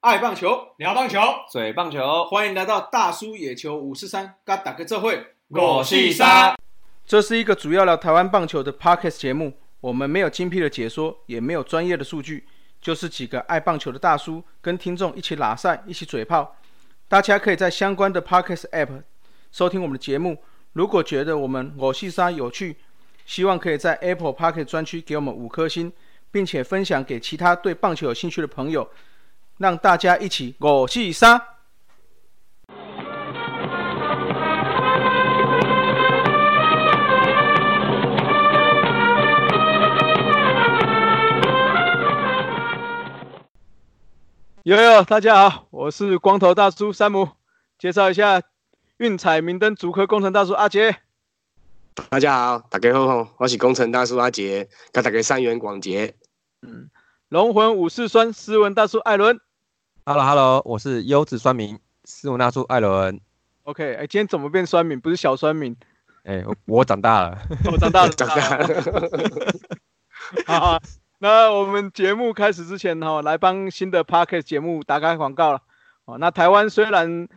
爱棒球，聊棒球，嘴棒球，欢迎来到大叔野球五四三，嘎打个这会。我是三。这是一个主要聊台湾棒球的 podcast 节目，我们没有精辟的解说，也没有专业的数据，就是几个爱棒球的大叔跟听众一起拉赛，一起嘴炮。大家可以在相关的 podcast app 收听我们的节目。如果觉得我们我是沙有趣，希望可以在 Apple Podcast 专区给我们五颗星，并且分享给其他对棒球有兴趣的朋友。让大家一起我是三。悠悠，大家好，我是光头大叔山姆，介绍一下运彩明灯主科工程大叔阿杰。大家好，大家好，我是工程大叔阿杰，跟大家三元广杰。嗯，龙魂武士酸斯文大叔艾伦。Hello，Hello，我是优质酸民，斯文大叔艾伦。OK，哎，今天怎么变酸民？不是小酸民。哎，我长大了，我 长大了，长大了。好，那我们节目开始之前哈，来帮新的 Parket 节目打开广告了。哦，那台湾虽然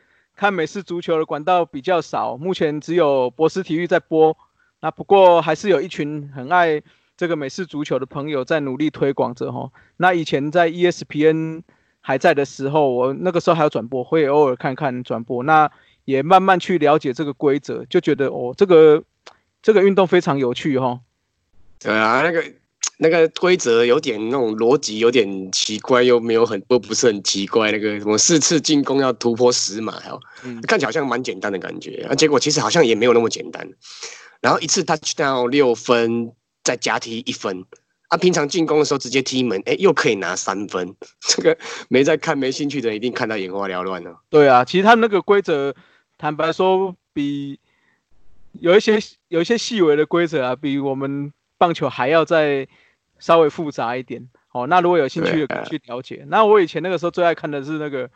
看美式足球的管道比较少，目前只有博斯体育在播。那不过还是有一群很爱这个美式足球的朋友在努力推广着哈。那以前在 ESPN。还在的时候，我那个时候还要转播，会偶尔看看转播，那也慢慢去了解这个规则，就觉得哦，这个这个运动非常有趣哈。对啊，那个 那个规则有点那种逻辑有点奇怪，又没有很不不是很奇怪。那个什么四次进攻要突破十码，哦，看起来好像蛮简单的感觉，啊，结果其实好像也没有那么简单。然后一次 touchdown 六分，再加踢一分。啊平常进攻的时候直接踢门，哎，又可以拿三分。这个没在看、没兴趣的人一定看到眼花缭乱了。对啊，其实他那个规则，坦白说，比有一些有一些细微的规则啊，比我们棒球还要再稍微复杂一点。哦，那如果有兴趣的可以去了解。那我以前那个时候最爱看的是那个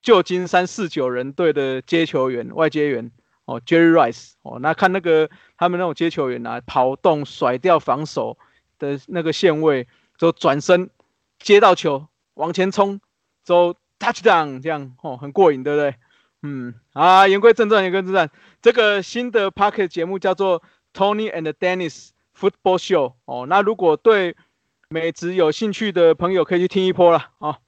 旧金山四九人队的接球员、外接员哦，Jerry Rice 哦，那看那个他们那种接球员啊，跑动、甩掉防守。的那个线位，之后转身接到球往前冲，之后 touchdown 这样哦，很过瘾，对不对？嗯，啊，言归正传，言归正传，这个新的 Pocket 节目叫做 Tony and Dennis Football Show 哦。那如果对美职有兴趣的朋友，可以去听一波了啊。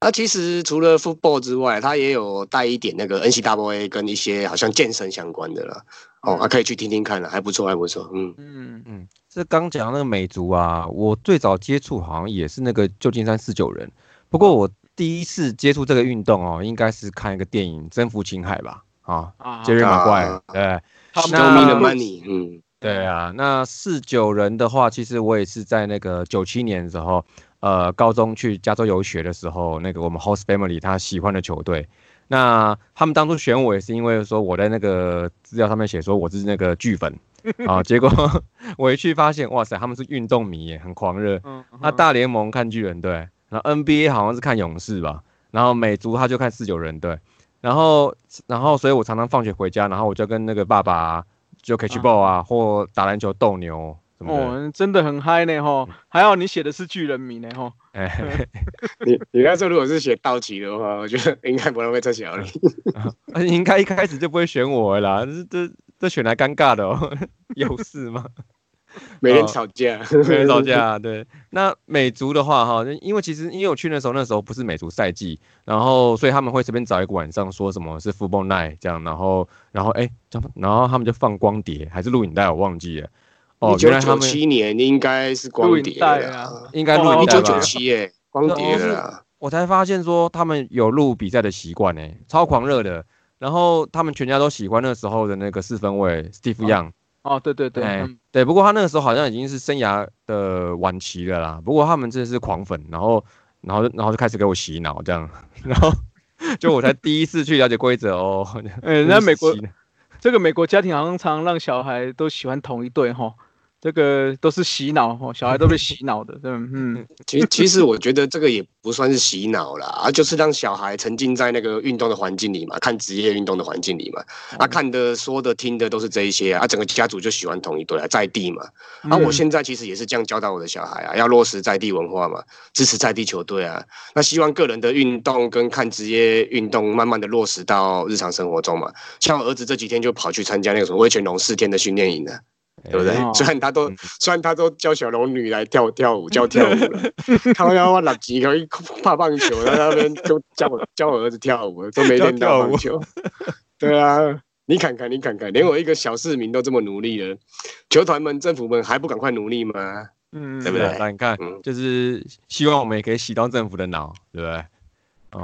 那其实除了 football 之外，他也有带一点那个 NCAA 跟一些好像健身相关的了。哦，啊，可以去听听看了，还不错，还不错。嗯嗯嗯。这刚讲那个美足啊，我最早接触好像也是那个旧金山四九人。不过我第一次接触这个运动哦，应该是看一个电影《征服青海》吧？啊，杰瑞马怪，对，Show me the money。嗯，对啊。那四九人的话，其实我也是在那个九七年的时候，呃，高中去加州游学的时候，那个我们 host family 他喜欢的球队。那他们当初选我也是因为说我在那个资料上面写说我是那个巨粉。啊！结果我一去发现，哇塞，他们是运动迷耶，很狂热。那大联盟看巨人队，然后 NBA 好像是看勇士吧，然后美足他就看四九人队，然后然后所以我常常放学回家，然后我就跟那个爸爸就 catch ball 啊，或打篮球斗牛什么哦，真的很嗨呢吼！还好你写的是巨人迷呢吼。哎，你你那时候如果是写道奇的话，我觉得应该不会撤销你。应该一开始就不会选我啦，这这。这选来尴尬的哦，有事吗？每天吵架，每天吵架。对，那美足的话哈，因为其实因为我去那时候那时候不是美足赛季，然后所以他们会随便找一个晚上说什么是 Football Night 这样，然后然后哎，然后他们就放光碟还是录影带，我忘记了。哦，原来他们七年应该是光碟啊，应该录一九九七耶，光碟的。我才发现说他们有录比赛的习惯哎，超狂热的。然后他们全家都喜欢那时候的那个四分卫 Steve Young。哦，对对对，对。不过他那个时候好像已经是生涯的晚期了啦。不过他们真的是狂粉，然后，然后，然后就开始给我洗脑这样。然后，就我才第一次去了解规则哦。哎，那美国这个美国家庭好像常让小孩都喜欢同一队哈。这个都是洗脑哦，小孩都被洗脑的，嗯嗯。其实其实我觉得这个也不算是洗脑啦，啊，就是让小孩沉浸在那个运动的环境里嘛，看职业运动的环境里嘛，啊，看的说的听的都是这一些啊，整个家族就喜欢同一队啊，在地嘛。啊，我现在其实也是这样教导我的小孩啊，要落实在地文化嘛，支持在地球队啊。那希望个人的运动跟看职业运动慢慢的落实到日常生活中嘛。像我儿子这几天就跑去参加那个什么威权龙四天的训练营了。对不对？虽然他都虽然他都教小龙女来跳跳舞教跳舞了，他们要我六级可以怕棒球，在那边就教我教我儿子跳舞，都没练到棒球。对啊，你看看你看看，连我一个小市民都这么努力了，球团们政府们还不赶快努力吗？嗯，对不对？那你看，就是希望我们也可以洗到政府的脑，对不对？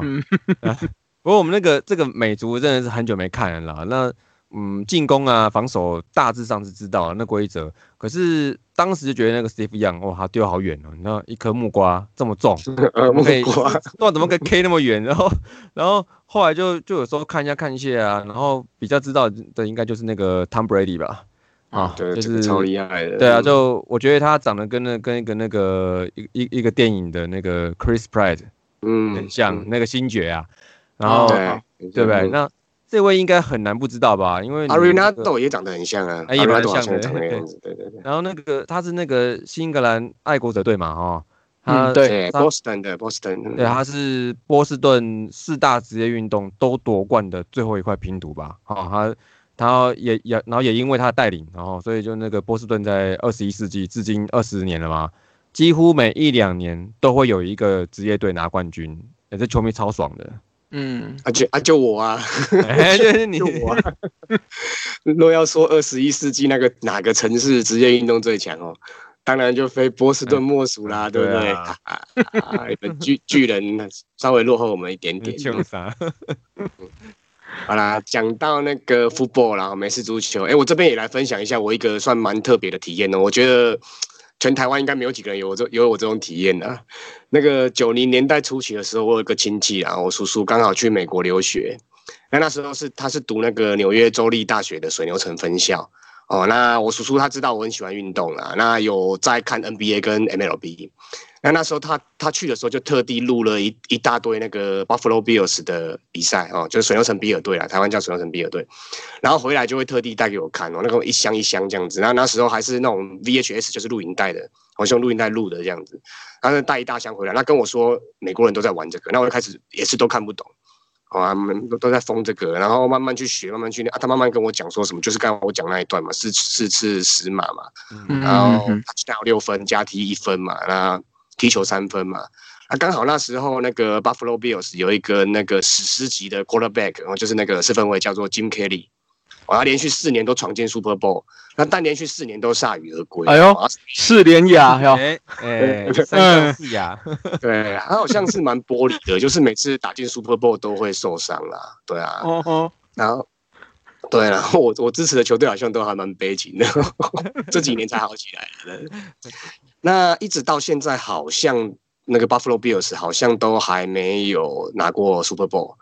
嗯，不过我们那个这个美足真的是很久没看了，那。嗯，进攻啊，防守大致上是知道那规则，可是当时就觉得那个 Steve Young，哇，他丢好远哦，你知道一颗木瓜这么重，木瓜，那 怎么可以 K 那么远？然后，然后后来就就有时候看一下看一下啊，然后比较知道的应该就是那个 Tom Brady 吧，啊，对，就是超厉害的，对啊，就我觉得他长得跟那跟一个那个一一一个电影的那个 Chris Pratt，嗯，很像那个星爵啊，然后对不对？那这位应该很难不知道吧？因为阿瑞纳豆也长得很像啊，也蛮像的，对对对。然后那个他是那个新英格兰爱国者队嘛，哈，他对波士顿的波士顿，对，他是波士顿四大职业运动都夺冠的最后一块拼图吧？哈，他他也也然后也因为他带领，然后所以就那个波士顿在二十一世纪至今二十年了嘛，几乎每一两年都会有一个职业队拿冠军，也是球迷超爽的。嗯，啊就啊就我啊，就是 你我。啊 若要说二十一世纪那个哪个城市职业运动最强哦，当然就非波士顿莫属啦，对不对？巨巨人稍微落后我们一点点。好啦，讲到那个 football 啦，美式足球，哎，我这边也来分享一下我一个算蛮特别的体验哦，我觉得。全台湾应该没有几个人有这有我这种体验的。那个九零年代初期的时候，我有个亲戚啊，我叔叔刚好去美国留学，那那时候是他是读那个纽约州立大学的水牛城分校哦。那我叔叔他知道我很喜欢运动啊，那有在看 NBA 跟 MLB。那那时候他他去的时候就特地录了一一大堆那个 Buffalo Bills 的比赛哦，就是水牛城比尔队啊，台湾叫水牛城比尔队。然后回来就会特地带给我看哦，那个一箱一箱这样子。然后那时候还是那种 VHS，就是录影带的，好像录影带录的这样子。他就带一大箱回来，那跟我说美国人都在玩这个，那我就开始也是都看不懂，哦，他们都都在疯这个，然后慢慢去学，慢慢去练啊。他慢慢跟我讲说什么，就是刚刚我讲那一段嘛，四四次十码嘛，然后打六分加踢一分嘛，那。踢球三分嘛，啊刚好那时候那个 Buffalo Bills 有一个那个史诗级的 quarterback，然后就是那个四分卫叫做 Jim Kelly，他连续四年都闯进 Super Bowl，那但连续四年都铩羽而归。哎呦，四连亚哟，哎，三四亚，对，他好像是蛮玻璃的，就是每次打进 Super Bowl 都会受伤啦，对啊，然后对，然后我我支持的球队好像都还蛮悲情的，这几年才好起来了。那一直到现在，好像那个 Buffalo Bills 好像都还没有拿过 Super Bowl。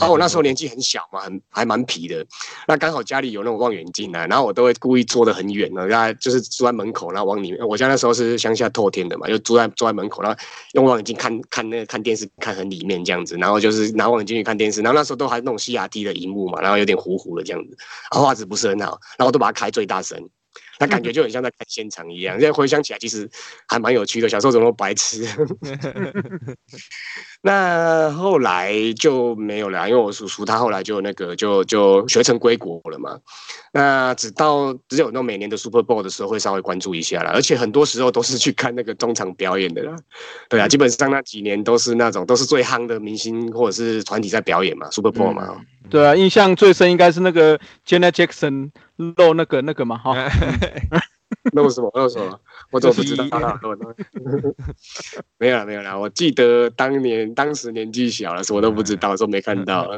啊，我那时候年纪很小嘛，很还蛮皮的。那刚好家里有那种望远镜啊，然后我都会故意坐得很远呢，然就是坐在门口，然后往里面。我家那时候是乡下透天的嘛，就坐在坐在门口，然后用望远镜看看那个看电视，看很里面这样子。然后就是拿望远镜去看电视。然后那时候都还那种 CRT 的荧幕嘛，然后有点糊糊的这样子，画质不是很好。然后都把它开最大声。那感觉就很像在看现场一样，现在回想起来，其实还蛮有趣的。小时候怎么白痴？那后来就没有了，因为我叔叔他后来就那个就就学成归国了嘛。那直到只有那每年的 Super Bowl 的时候会稍微关注一下了，而且很多时候都是去看那个中场表演的啦。对啊，基本上那几年都是那种都是最夯的明星或者是团体在表演嘛，Super Bowl 嘛。对啊，印象最深应该是那个 Janet Jackson 露那个那个嘛，哈，露什么露什么，我怎么不知道？没有了没有了，我记得当年当时年纪小了，什么都不知道，说没看到。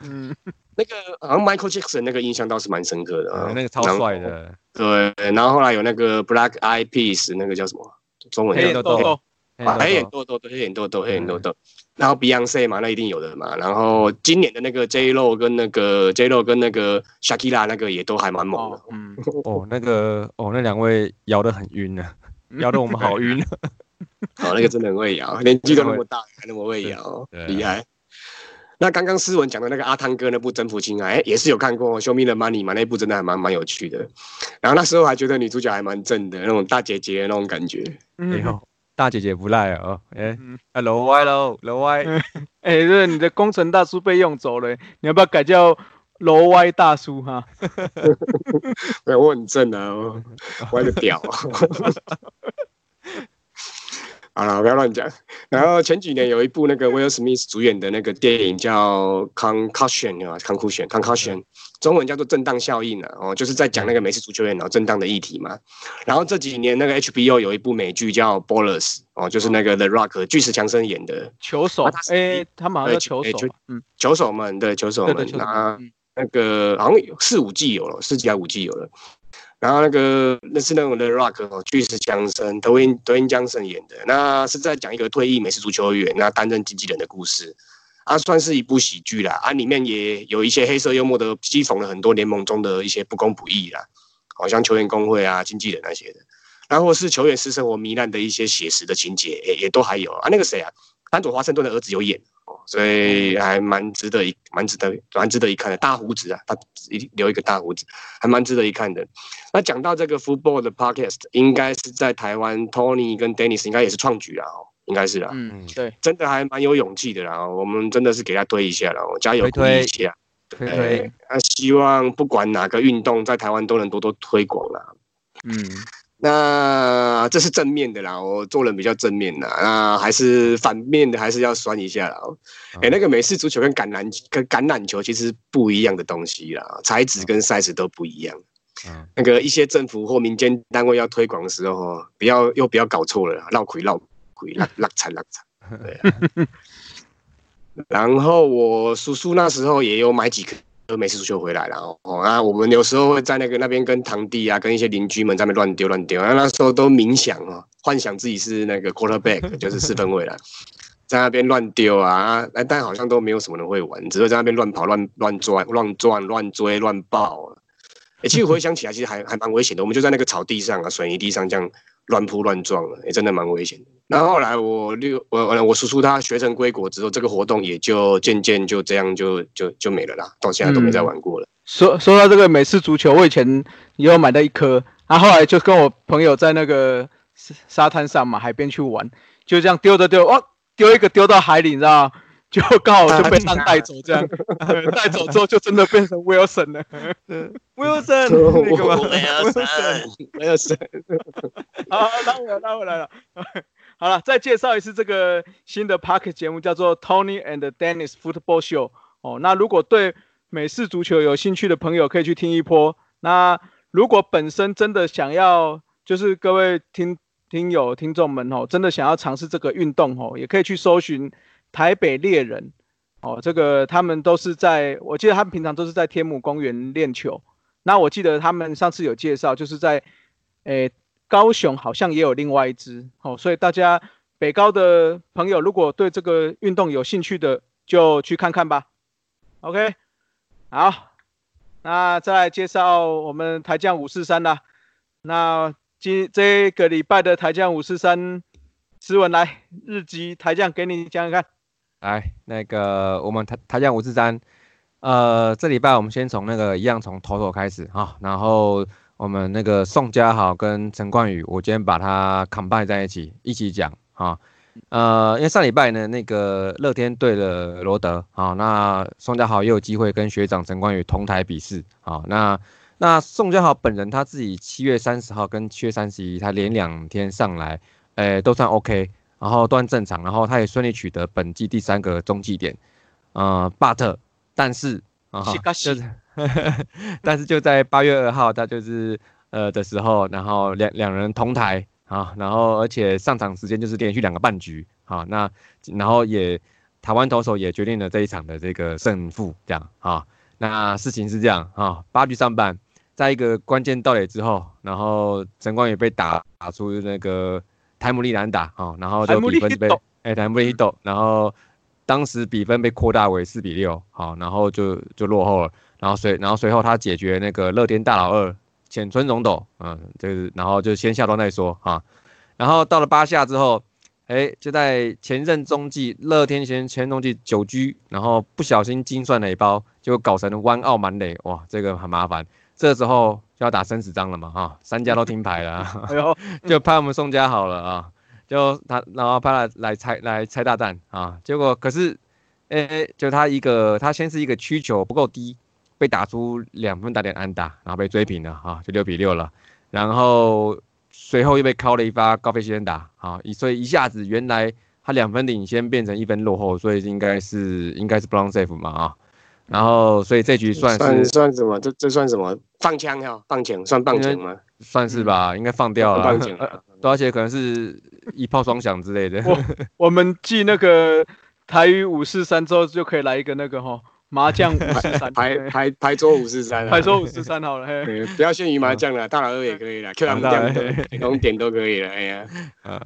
嗯，那个好像 Michael Jackson 那个印象倒是蛮深刻的啊，那个超帅的。对，然后后来有那个 Black Eyed Peas，那个叫什么？中文黑眼豆豆，黑眼豆豆，黑眼豆豆，黑眼豆豆。然后 Beyonce 嘛，那一定有的嘛。然后今年的那个 J Lo 跟那个 J Lo 跟那个 Shakira 那个也都还蛮猛的。嗯，哦，那个哦，那两位摇得很晕呢，摇得我们好晕。哦，那个真的很会摇，年纪都那么大还那么会摇，厉害。那刚刚思文讲的那个阿汤哥那部《征服情爱》，哎，也是有看过《Show Me the Money》嘛，那部真的还蛮蛮有趣的。然后那时候还觉得女主角还蛮正的，那种大姐姐那种感觉。哎呦，大姐姐不赖哦。哎，哎，楼歪喽，楼歪。哎，这你的工程大叔被用走了，你要不要改叫楼歪大叔哈？对，我很正啊，歪的屌。好了，不要乱讲。然后前几年有一部那个威尔史密斯主演的那个电影叫《Concussion》啊，《Concussion》，《Concussion》，中文叫做“震荡效应”啊，哦，就是在讲那个美式足球员脑震荡的议题嘛。然后这几年那个 HBO 有一部美剧叫《Ballers》，哦，就是那个 The Rock 巨石强森演的球手。哎，他马上球手，嗯，球手们，对，球手们，那那个好像有四五季有了，四季还五季有了。然后那个那是那种 The Rock 哦，巨石强森，德温德温江森演的，那是在讲一个退役美式足球员，那担任经纪人的故事，啊，算是一部喜剧啦，啊，里面也有一些黑色幽默的讥讽了很多联盟中的一些不公不义啦，好像球员工会啊、经纪人那些的，然后是球员私生活糜烂的一些写实的情节，也也都还有啊，那个谁啊，安佐华盛顿的儿子有演哦。所以还蛮值得一蛮值得蛮值得一看的，大胡子啊，他一留一个大胡子，还蛮值得一看的。那讲到这个 football 的 podcast，应该是在台湾，Tony 跟 Dennis 应该也是创举啊，应该是啦，嗯，对，真的还蛮有勇气的啦。我们真的是给他推一下了，加油鼓励一下，推推。那希望不管哪个运动，在台湾都能多多推广啦。嗯。那这是正面的啦，我做人比较正面的。那还是反面的，还是要酸一下啦。哎，那个美式足球跟橄榄跟橄榄球其实不一样的东西啦，材质跟 size 都不一样。嗯，那个一些政府或民间单位要推广的时候，不要又不要搞错了，绕亏绕亏，拉拉惨拉惨。对。然后我叔叔那时候也有买几颗。都美式足球回来了哦，啊，我们有时候会在那个那边跟堂弟啊，跟一些邻居们在那边乱丢乱丢，啊，那时候都冥想哦，幻想自己是那个 quarterback，就是四分卫了，在那边乱丢啊，哎，但好像都没有什么人会玩，只会在那边乱跑、乱乱转、乱转、乱追、乱爆。哎，其实回想起来，其实还还蛮危险的。我们就在那个草地上啊，水泥地上这样乱扑乱撞了，也真的蛮危险的。然后后来我六我我叔叔他学成归国之后，这个活动也就渐渐就这样就就就没了啦，到现在都没再玩过了。说说到这个美式足球，我以前也有买到一颗，然后后来就跟我朋友在那个沙滩上嘛，海边去玩，就这样丢着丢，哇，丢一个丢到海里，你知道吗？就刚好就被他带走，这样 带走之后就真的变成 Wilson 了。Wilson 那个吗？Wilson，Wilson。好，拉回来，拉回来了。好了，再介绍一次这个新的 Park 节目，叫做 Tony and Dennis Football Show。哦，那如果对美式足球有兴趣的朋友，可以去听一波。那如果本身真的想要，就是各位听听友听众们哦，真的想要尝试这个运动哦，也可以去搜寻。台北猎人，哦，这个他们都是在，我记得他们平常都是在天母公园练球。那我记得他们上次有介绍，就是在，诶，高雄好像也有另外一支，哦，所以大家北高的朋友如果对这个运动有兴趣的，就去看看吧。OK，好，那再来介绍我们台将五四三啦。那今这个礼拜的台将五四三，诗文来日记台将给你讲讲看。来，那个我们台台将五四三，呃，这礼拜我们先从那个一样从头头开始哈，然后我们那个宋家豪跟陈冠宇，我今天把它 combine 在一起一起讲哈，呃，因为上礼拜呢那个乐天对了罗德，好，那宋家豪也有机会跟学长陈冠宇同台比试，好，那那宋家豪本人他自己七月三十号跟七月三十一，他连两天上来，诶，都算 OK。然后都正常，然后他也顺利取得本季第三个中继点，呃，but 但是啊，就是，但是就在八月二号，他就是呃的时候，然后两两人同台啊，然后而且上场时间就是连续两个半局啊，那然后也台湾投手也决定了这一场的这个胜负，这样啊，那事情是这样啊，八局上半，在一个关键到垒之后，然后陈光宇被打打出那个。台姆利兰打哦，然后就比分被哎台姆利斗，然后当时比分被扩大为四比六，好，然后就就落后了，然后随然后随后他解决那个乐天大佬二浅村荣斗，嗯，就是然后就先下段再说啊，然后到了八下之后，哎，就在前任中继乐天前前中继久居，然后不小心精算了一包，就搞成弯澳满垒，哇，这个很麻烦，这时候就要打生死章了嘛，哈，三家都听牌了，就派我们宋家好了啊。就他，然后派他来拆来拆大蛋啊，结果可是，诶，就他一个，他先是一个曲球不够低，被打出两分打点安打，然后被追平了啊，就六比六了。然后随后又被敲了一发高飞先打啊，所以一下子原来他两分领先变成一分落后，所以应该是应该是 brown safe 嘛啊。然后所以这局算是算什么？这这算什么？放枪哈？放枪算放枪吗？算是吧，应该放掉了。放枪，而且可能是。一炮双响之类的。我我们记那个台语五四三之后，就可以来一个那个哈麻将五四三，牌牌牌桌五四三，牌桌五四三好了。嘿，不要限于麻将了，大老二也可以了，Q 两点龙点都可以了。哎呀，啊，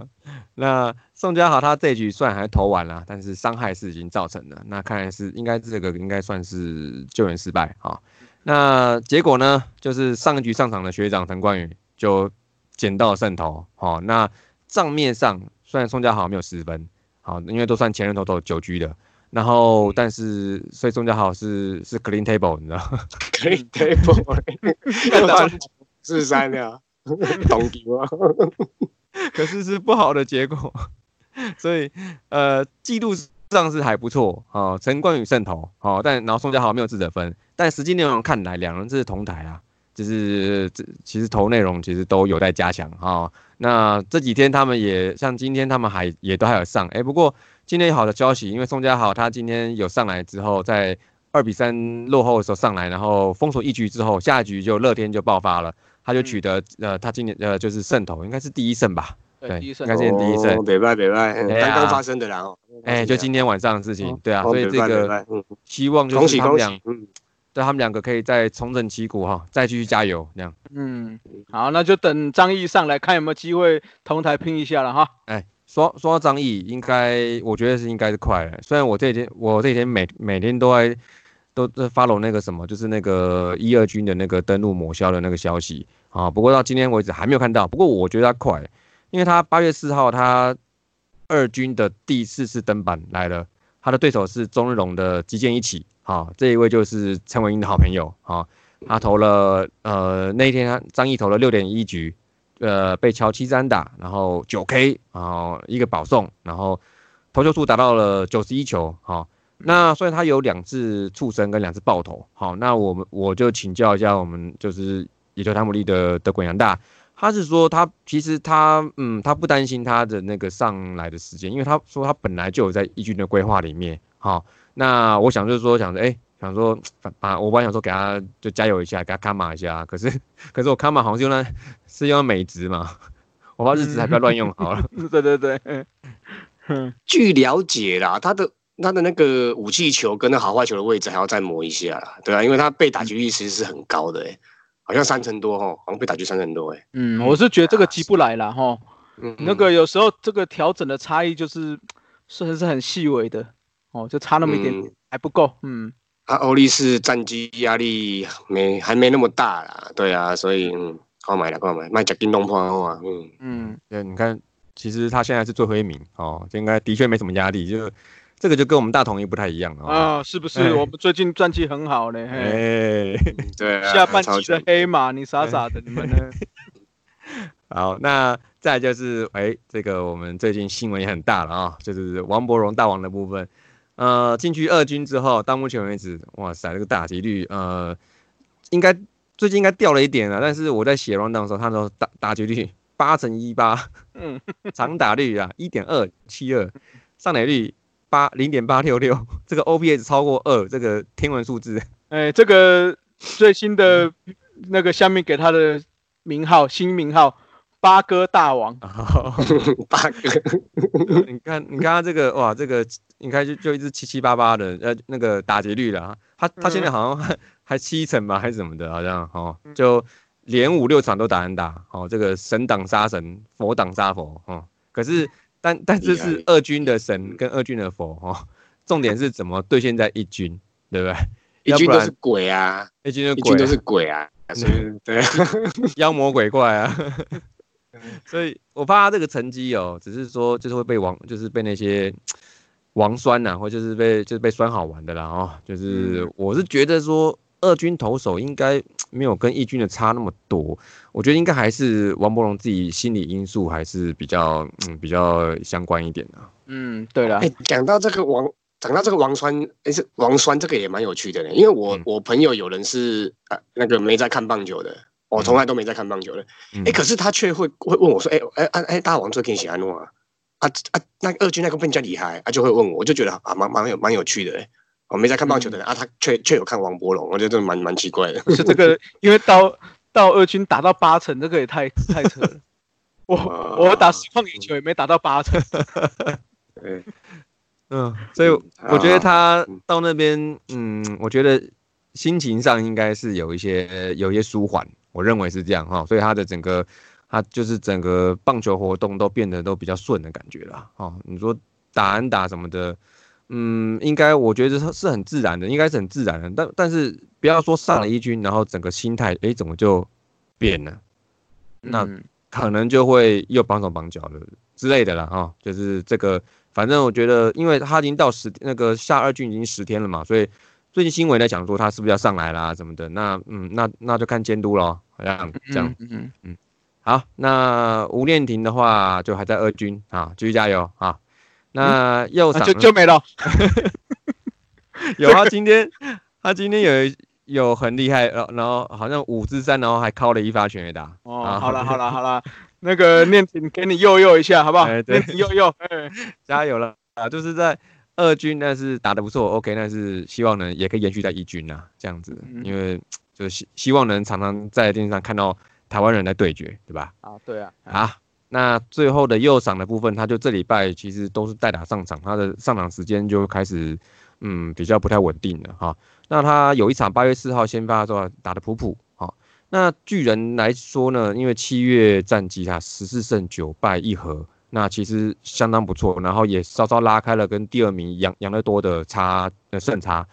那宋家豪他这局算还投完了，但是伤害是已经造成的。那看来是应该这个应该算是救援失败啊。那结果呢，就是上一局上场的学长陈冠宇就捡到胜投。好，那。账面上虽然宋家豪没有十分，好，因为都算前人头头九局的，然后但是所以宋家豪是是 clean table，你知道？clean table，四十三的，懂球啊？可是是不好的结果，所以呃，记录上是还不错啊，陈冠宇胜投，好，但然后宋家豪没有自责分，但实际内容看来两人是同台啊。就是这其实投内容其实都有待加强哈。那这几天他们也像今天他们还也都还有上哎。不过今天有好的消息，因为宋家豪他今天有上来之后，在二比三落后的时候上来，然后封锁一局之后，下一局就乐天就爆发了，他就取得呃他今年呃就是胜投，应该是第一胜吧？对，应该是第一胜。北拜北拜，刚刚发生的然后哎，就今天晚上的事情，对啊，所以这个希望就是他们俩。对他们两个可以再重整旗鼓哈，再继续加油这样。嗯，好，那就等张毅上来看有没有机会同台拼一下了哈。哎，说说到张毅，应该我觉得是应该是快了。虽然我这几天我这几天每每天都在都在 follow 那个什么，就是那个一二军的那个登陆抹消的那个消息啊。不过到今天为止还没有看到。不过我觉得他快，因为他八月四号他二军的第四次登板来了，他的对手是中日龙的击剑一起。好，这一位就是陈伟英的好朋友。好，他投了，呃，那一天他张毅投了六点一局，呃，被乔七三打，然后九 K，然后一个保送，然后投球数达到了九十一球。好，那虽然他有两次触身跟两次爆头。好，那我们我就请教一下我们就是野球汤姆利的的滚阳大，他是说他其实他嗯他不担心他的那个上来的时间，因为他说他本来就有在一军的规划里面。好。那我想就是说，想着哎，想说啊，我本来想说给他就加油一下，给他看码一下。可是，可是我看码好像是用那是用美值嘛，我怕日子还不要乱用好了。对对对，据了解啦，他的他的那个武器球跟那好坏球的位置还要再磨一下啦，对啊，因为他被打击率其实是很高的哎，好像三成多哦，好像被打击三成多哎。嗯，我是觉得这个急不来了哈，嗯，那个有时候这个调整的差异就是是是很细微的。哦，就差那么一点，还不够。嗯，啊，欧力士战绩压力没还没那么大啦。对啊，所以嗯，快买了，购买，卖假金东坡啊。嗯嗯，对，你看，其实他现在是最后一名哦，应该的确没什么压力。就这个就跟我们大同一不太一样啊，是不是？我们最近战绩很好呢。哎，对，下半期的黑马，你傻傻的，你们呢？好，那再就是哎，这个我们最近新闻也很大了啊，就是王伯荣大王的部分。呃，进去二军之后，到目前为止，哇塞，这个打击率，呃，应该最近应该掉了一点了。但是我在写 round 的时候，他说打打局率八乘一八，嗯，长打率啊一点二七二，上垒率八零点八六六，这个 OPS 超过二，这个天文数字。哎，这个最新的那个下面给他的名号新名号。八哥大王，八哥，你看，你看他这个哇，这个应该就就一只七七八八的，呃，那个打劫率了，他他现在好像还 还七成吧，还是怎么的，好像哦，就连五六场都打人打，哦，这个神挡杀神，佛挡杀佛，哦，可是但但这是二军的神跟二军的佛，哦，重点是怎么兑现在一军，对不对？一军都是鬼啊，一军一军都是鬼啊，所以对，妖魔鬼怪啊。所以我怕他这个成绩哦，只是说就是会被王，就是被那些王酸呐，或就是被就是被酸好玩的啦哦。就是我是觉得说二军投手应该没有跟一军的差那么多，我觉得应该还是王伯荣自己心理因素还是比较嗯比较相关一点的。嗯，对了，哎，讲到这个王，讲到这个王酸，哎是王酸，这个也蛮有趣的呢，因为我我朋友有人是呃那个没在看棒球的。我从来都没在看棒球的，哎，可是他却会会问我说，哎哎哎哎，大王最近喜欢弄啊？啊啊，那二军那个更加厉害，他就会问我，我就觉得啊，蛮蛮有蛮有趣的。我没在看棒球的人啊，他却却有看王博龙，我觉得蛮蛮奇怪的。是这个，因为到到二军打到八成，这个也太 太扯了。我我打实况野球也没打到八成。对，嗯，所以我觉得他到那边，嗯，我觉得心情上应该是有一些有一些舒缓。我认为是这样哈，所以他的整个，他就是整个棒球活动都变得都比较顺的感觉了哈。你说打安打什么的，嗯，应该我觉得是是很自然的，应该是很自然的。但但是不要说上了一军，然后整个心态哎怎么就变了？那可能就会又绑手绑脚的之类的了哈。就是这个，反正我觉得，因为他已经到十那个下二军已经十天了嘛，所以。最近新闻在讲说他是不是要上来啦什么的，那嗯那那就看监督咯，好像这样，嗯嗯嗯好，那吴念婷的话就还在二军啊，继续加油啊。那右上就就没了，有啊，今天他今天有有很厉害，然然后好像五支三，然后还靠了一发全垒打。哦，好了好了好了，那个念婷给你佑佑一下好不好？对，佑佑，加油了啊，就是在。二军那是打的不错，OK，那是希望能也可以延续在一军呐，这样子，因为就希希望能常常在电视上看到台湾人来对决，对吧？啊，对啊。啊，那最后的右赏的部分，他就这礼拜其实都是代打上场，他的上场时间就开始嗯比较不太稳定了哈。那他有一场八月四号先发的时候打的普普，好，那巨人来说呢，因为七月战绩他十四胜九败一和。那其实相当不错，然后也稍稍拉开了跟第二名杨杨乐多的差的胜差。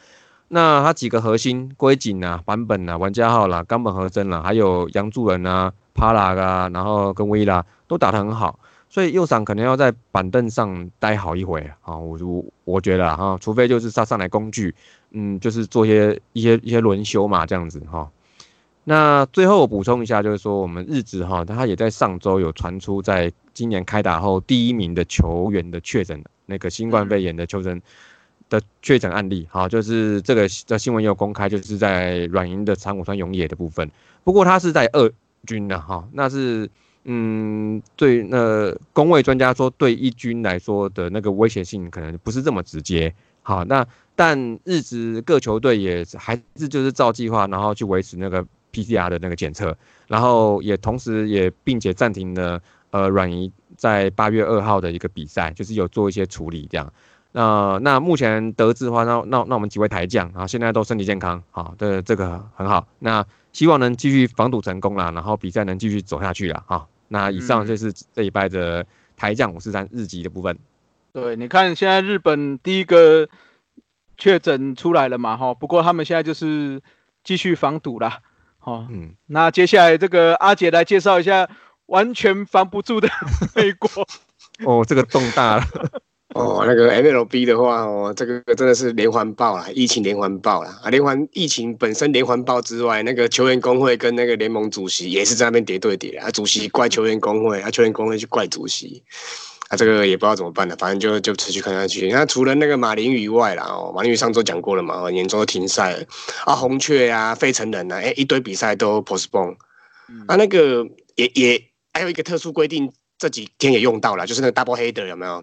那他几个核心龟井啊、版本啊、玩家号啦、冈本和真啦，还有杨助人啊、帕拉啊，然后跟威拉都打得很好，所以右闪可能要在板凳上待好一回啊。我我我觉得哈，除非就是他上来工具，嗯，就是做一些一些一些轮休嘛，这样子哈。那最后我补充一下，就是说我们日职哈，他也在上周有传出，在今年开打后第一名的球员的确诊那个新冠肺炎的确诊的确诊案例，哈，就是这个的新闻也有公开，就是在软银的长谷川永野的部分。不过他是在二军的哈，那是嗯对那工位专家说，对一军来说的那个威胁性可能不是这么直接。好，那但日职各球队也还是就是照计划，然后去维持那个。PCR 的那个检测，然后也同时也并且暂停了呃软银在八月二号的一个比赛，就是有做一些处理这样。那那目前得知的话，那那那我们几位台将啊，现在都身体健康，好，的这个很好。那希望能继续防堵成功啦，然后比赛能继续走下去了哈。那以上就是这一拜的台将五四三日籍的部分。对，你看现在日本第一个确诊出来了嘛哈，不过他们现在就是继续防堵啦。好，嗯，那接下来这个阿姐来介绍一下完全防不住的 美国。哦，这个洞大了。哦，那个 MLB 的话，哦，这个真的是连环爆啦，疫情连环爆啦啊！连环疫情本身连环爆之外，那个球员工会跟那个联盟主席也是在那边叠对叠啊，主席怪球员工会，啊，球员工会去怪主席。啊，这个也不知道怎么办了，反正就就持续看下去。那除了那个马林鱼外啦，哦，马林鱼上周讲过了嘛，哦年终停赛了。啊，红雀啊，费城人啊，哎，一堆比赛都 postpone。啊，那个也也还有一个特殊规定，这几天也用到了，就是那个 double header 有没有？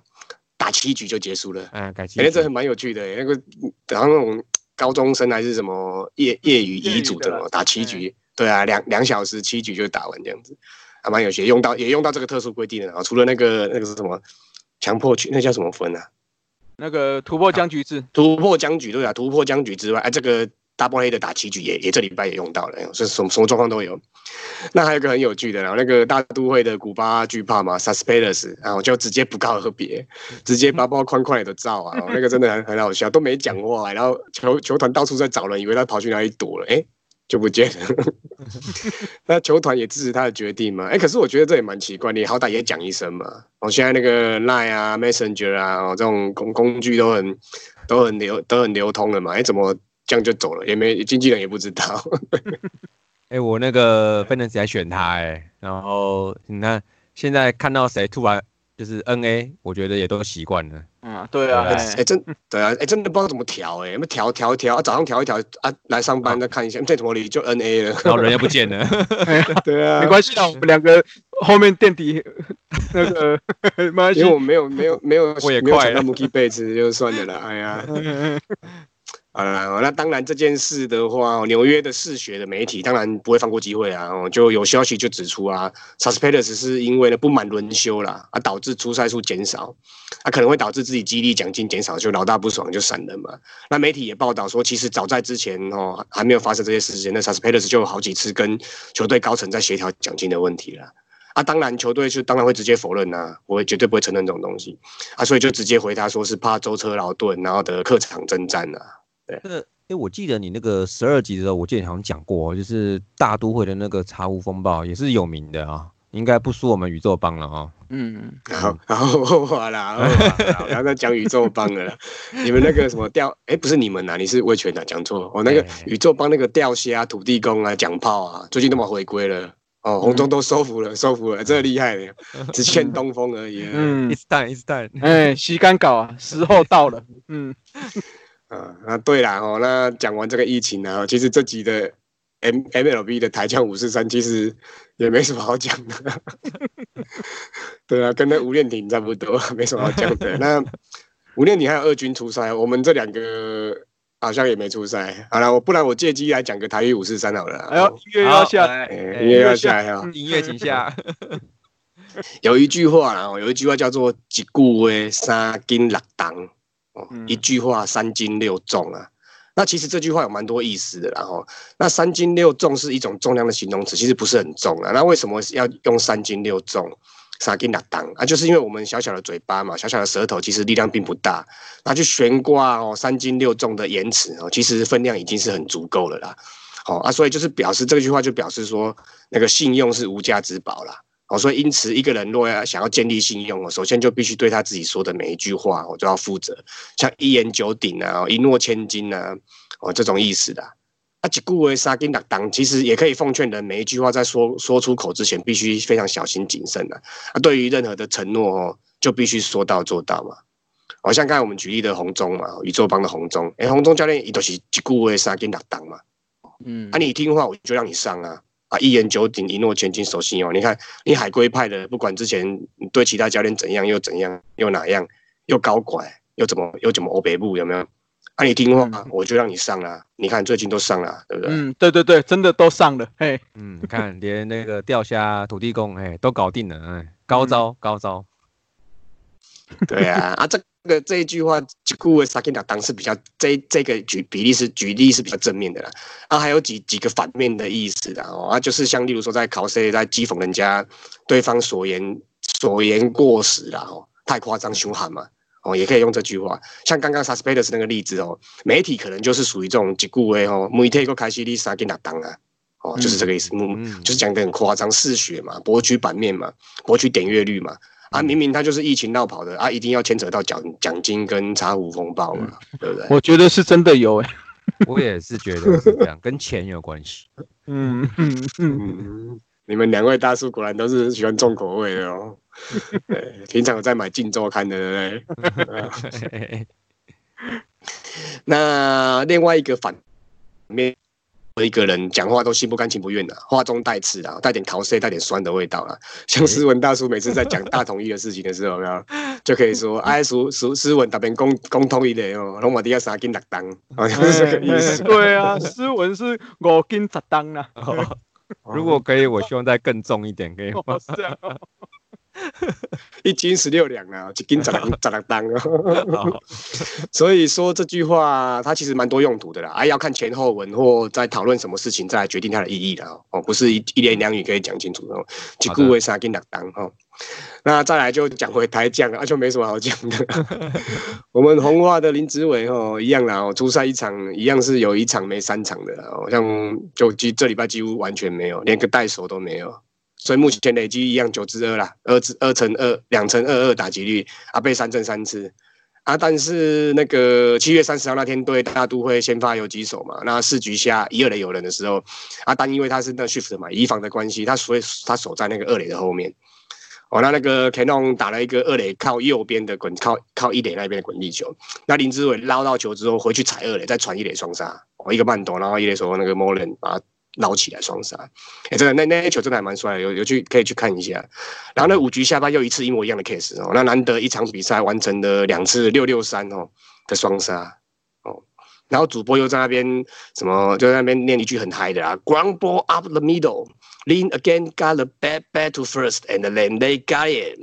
打七局就结束了。哎，改七。哎，这蛮有趣的，那个然后那种高中生还是什么业业余遗嘱的，打七局，对啊，两两小时七局就打完这样子。还蛮有趣，用到也用到这个特殊规定的啊。除了那个那个是什么强迫去，那叫什么分啊？那个突破僵局制，突破僵局对啊，突破僵局之外，哎，这个 double A 的打棋局也也这礼拜也用到了，所以什么什么状况都有。那还有一个很有趣的，然后那个大都会的古巴巨炮嘛 s u s p e d e s 然后就直接不告而别，直接包包框框的照啊，那个真的很很好笑，都没讲话，然后球球团到处在找人，以为他跑去哪里躲了，哎。就不见了，那球团也支持他的决定嘛？哎，可是我觉得这也蛮奇怪，你好歹也讲一声嘛。哦，现在那个 Line 啊、Messenger 啊，哦，这种工工具都很都很流都很流通了嘛。哎，怎么这样就走了？也没经纪人也不知道。哎，我那个 Fans 还选他哎，然后你看现在看到谁突然。就是 N A，我觉得也都习惯了。嗯，对啊，哎，真对啊，哎，真的不知道怎么调，哎，那么调调调啊，早上调一调啊，来上班再看一下，这坨里就 N A 了，然后人也不见了。对啊，没关系啊，我们两个后面垫底那个，因为我没有没有没有我也快那 Mookie b a t 就算了啦，哎呀。啊，那当然这件事的话，纽约的嗜血的媒体当然不会放过机会啊，就有消息就指出啊 s u s p e d e s 是因为呢不满轮休啦，啊导致出赛数减少，啊可能会导致自己激励奖金减少，就老大不爽就闪人嘛。那媒体也报道说，其实早在之前哦还没有发生这些事情，那 s u s p e d e s 就有好几次跟球队高层在协调奖金的问题了。啊，当然球队是当然会直接否认呐，我绝对不会承认这种东西啊，所以就直接回答说是怕舟车劳顿，然后的客场征战呐。这个，哎，我记得你那个十二集的时候，我记得好像讲过，就是大都会的那个茶壶风暴也是有名的啊，应该不输我们宇宙帮了啊。嗯，好，然后好啦，不要再讲宇宙帮了。你们那个什么钓，哎，不是你们呐，你是魏全呐，讲错。我那个宇宙帮那个钓虾、土地公啊、讲炮啊，最近都嘛回归了。哦，红中都收服了，收服了，这厉害了，只欠东风而已。嗯，It's time, It's time。哎，洗干搞啊，时候到了。嗯。啊那，对啦哦，那讲完这个疫情呢，其实这集的 M M L B 的台将五四三其实也没什么好讲的，对啊，跟那吴念婷差不多，没什么好讲的。那吴念婷还有二军出赛，我们这两个好像也没出赛。好了，我不然我借机来讲个台语五四三好了。哎呦，音乐要下，音乐要下音乐请下。有一句话啊，有一句话叫做“一句话三斤六重”。一句话三斤六重啊，那其实这句话有蛮多意思的。然后，那三斤六重是一种重量的形容词，其实不是很重啊。那为什么要用三斤六重？三斤六当啊，就是因为我们小小的嘴巴嘛，小小的舌头，其实力量并不大。那去悬挂哦，三斤六重的言辞哦，其实分量已经是很足够了啦。好啊，所以就是表示这句话就表示说，那个信用是无价之宝啦。哦，所以因此，一个人若要想要建立信用哦，首先就必须对他自己说的每一句话，我都要负责，像一言九鼎啊，一诺千金啊，哦，这种意思的。啊，几故为杀金打当，其实也可以奉劝人，每一句话在说说出口之前，必须非常小心谨慎的。啊，对于任何的承诺哦，就必须说到做到嘛。哦，像刚才我们举例的红中嘛，宇宙帮的红中，哎，红中教练也都是几故为杀金打当嘛。嗯，啊，你听话，我就让你上啊。啊，一言九鼎，一诺千金，守信用。你看，你海归派的，不管之前对其他教练怎样，又怎样，又哪样，又高拐，又怎么，又怎么欧北部有没有？啊，你听话，我就让你上了。你看最近都上了，对不对？嗯，对对对，真的都上了。嘿，嗯，看连那个钓虾土地公，哎，都搞定了，哎，高招高招。对啊，啊这。个这一句话，几顾为萨金达当是比较这这个举比例是举例是比较正面的啦，啊还有几几个反面的意思的哦，啊就是像例如说在考试在讥讽人家对方所言所言过时啦哦，太夸张凶悍嘛哦，也可以用这句话，像刚刚 suspect 那个例子哦，媒体可能就是属于这种几顾为哦，每天一个开西利萨金达当啊，哦就是这个意思，嗯，就是讲的很夸张嗜血嘛，博取版面嘛，博取点阅率嘛。啊，明明他就是疫情闹跑的啊，一定要牵扯到奖奖金跟茶壶风暴嘛，对不对？我觉得是真的有诶，我也是觉得是这样，跟钱有关系。嗯嗯嗯，你们两位大叔果然都是喜欢重口味的哦。对，平常有在买《镜周刊》的，对不对？那另外一个反面。一个人讲话都心不甘情不愿的，话中带刺啊，带点桃色、带点酸的味道了。像斯文大叔每次在讲大统一的事情的时候，有就可以说：“ 哎，斯斯斯文那边公公统一的哦，龙马底下三斤六当，好像是这个意思。”对啊，斯文是五斤十当啊。如果可以，我希望再更重一点，可以吗？一斤十六两啊，一斤十两 十两当哦。所以说这句话，它其实蛮多用途的啦，啊，要看前后文或在讨论什么事情，再来决定它的意义的哦，不是一一言两语可以讲清楚的。一句为三斤两当哦。那再来就讲回台将啊，就没什么好讲的。我们红花的林子伟哦，一样啦哦，初赛一场一样是有一场没三场的，好像就几这礼拜几乎完全没有，连个带手都没有。所以目前累积一样九支二啦，二支二乘二两乘二二打击率啊，被三振三次啊。但是那个七月三十号那天对大都会先发有几手嘛？那四局下一二垒有人的时候啊，但因为他是那 shift 嘛，移防的关系，他所以他守在那个二垒的后面。哦，那那个 Canon 打了一个二垒靠右边的滚，靠靠一垒那边的滚地球。那林志伟捞到球之后回去踩二垒，再传一垒双杀。哦，一个慢动，然后一垒手那个 Molen 把捞起来双杀。哎，真的那那球真的还蛮帅的，有有去可以去看一下。然后那五局下半又一次一模一样的 case 哦，那难得一场比赛完成了两次六六三哦的双杀。哦，然后主播又在那边什么就在那边念一句很嗨的啊，Ground ball up the middle, lean again got the bad bat to first, and then they got it.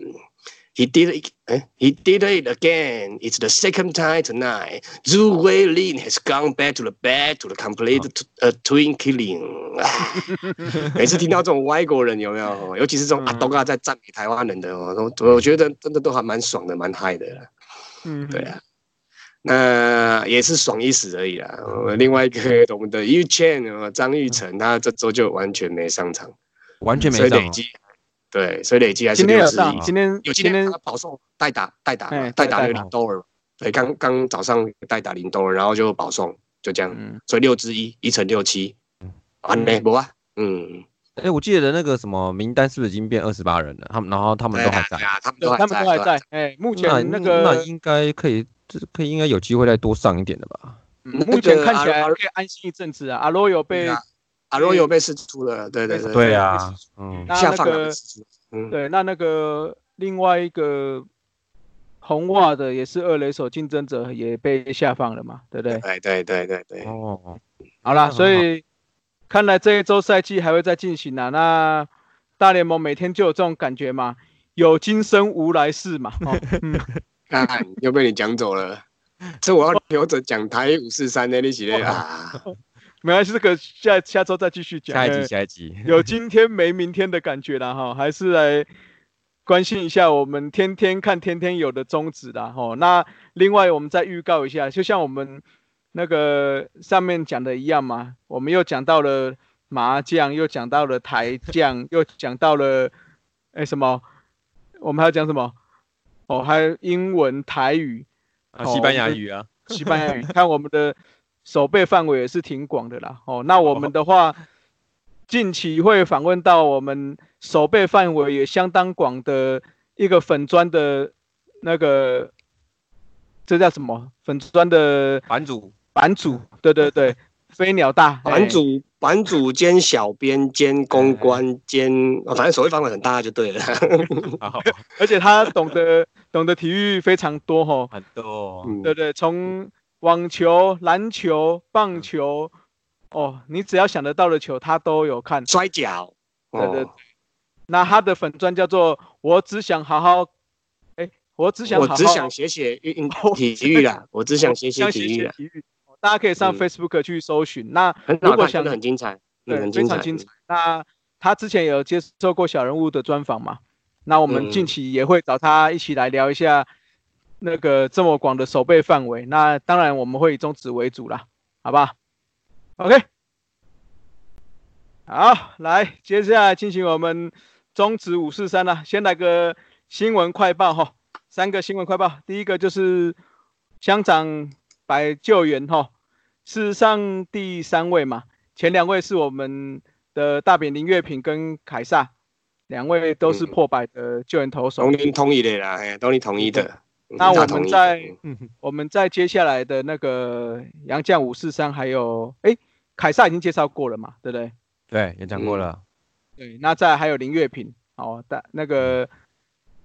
He did it. Eh? He did it again. It's the second time tonight. Zhu Wei Lin has gone back to the bed to the complete uh, twin killing. 每次听到这种外国人有没有？尤其是这种阿东啊在赞美台湾人的哦，我我觉得真的都还蛮爽的，蛮嗨的。嗯，对啊。那也是爽一时而已啦。另外一个我们的 U Chain 张玉成，他这周就完全没上场，完全没上。所以累积，对，所以累计还是今天有上。今天有今天保送代打代打代打那个林多尔，对，刚刚早上代打林多尔，然后就保送，就这样。所以六之一，一乘六七，完美不啊？嗯。哎，我记得的那个什么名单是不是已经变二十八人了？他们然后他们都还在，他们都他们都还在。哎，目前那个那应该可以。这可以应该有机会再多上一点的吧？目前看起来可以安心一阵子啊。阿罗有被阿罗有被释出了，对对对，对啊，嗯，下放了。嗯，对，那那个另外一个红袜的也是二垒手竞争者也被下放了嘛？对不对？对对对对对。哦，好了，所以看来这一周赛季还会再进行啊。那大联盟每天就有这种感觉嘛？有今生无来世嘛？看又被你讲走了，这我要留着讲台五四三的那些 啊，没关系，这个下下周再继续讲。下一集，下一集 有今天没明天的感觉了哈，还是来关心一下我们天天看天天有的宗旨啦哈。那另外我们再预告一下，就像我们那个上面讲的一样嘛，我们又讲到了麻将，又讲到了台将，又讲到了哎什么？我们还要讲什么？哦，还有英文、台语啊，西班牙语啊，西班牙语。看我们的手背范围也是挺广的啦。哦，那我们的话，近期会访问到我们守备范围也相当广的一个粉砖的那个，这叫什么？粉砖的版主，版主，对对对。飞鸟大版主，版主兼小编兼公关兼，反正手绘范围很大就对了。而且他懂得懂得体育非常多哈，很多。对对，从网球、篮球、棒球，哦，你只要想得到的球，他都有看。摔跤，对对。那他的粉砖叫做“我只想好好”，哎，我只想我只想写写运 体育啦，我只想写写体育。大家可以上 Facebook 去搜寻。那如果想很精彩，对，非常精彩。那他之前有接受过小人物的专访嘛？那我们近期也会找他一起来聊一下那个这么广的守备范围。那当然我们会以中指为主啦，好吧？OK，好，来，接下来进行我们中指五四三啦。先来个新闻快报哈，三个新闻快报。第一个就是乡长百救援哈。事实上，第三位嘛，前两位是我们的大扁林月平跟凯撒，两位都是破百的救援投手。都您同意的啦，哎，都你同意的。那我们在我们在接下来的那个杨将五四三，还有哎，凯撒已经介绍过了嘛，对不对？对，也讲过了。对，那再还有林月平，哦，但那个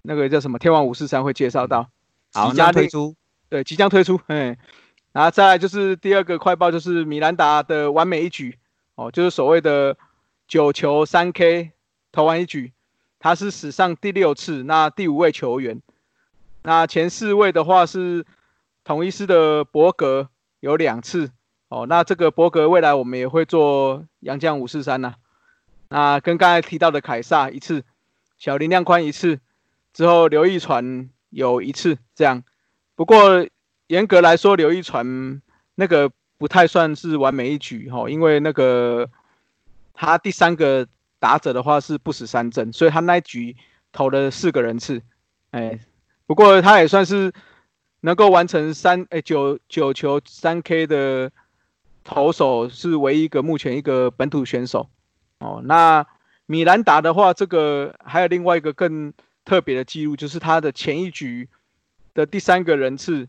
那个叫什么天王五四三会介绍到，即将推出。对，即将推出，哎。然后再来就是第二个快报，就是米兰达的完美一局哦，就是所谓的九球三 K 投完一局。他是史上第六次，那第五位球员。那前四位的话是统一师的伯格有两次哦，那这个伯格未来我们也会做杨将五四三呐。那跟刚才提到的凯撒一次，小林亮宽一次，之后刘一传有一次这样。不过严格来说，刘一传那个不太算是完美一局哈，因为那个他第三个打者的话是不死三振，所以他那一局投了四个人次，哎。不过他也算是能够完成三诶九九球三 K 的投手，是唯一一个目前一个本土选手哦。那米兰达的话，这个还有另外一个更特别的记录，就是他的前一局的第三个人次，